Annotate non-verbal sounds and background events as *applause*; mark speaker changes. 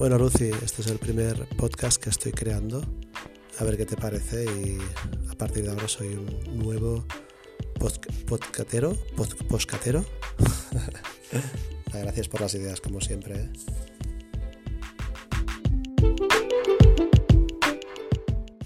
Speaker 1: Bueno, Lucy, este es el primer podcast que estoy creando. A ver qué te parece y a partir de ahora soy un nuevo podcatero. Postcatero. *laughs* Gracias por las ideas, como siempre. ¿eh?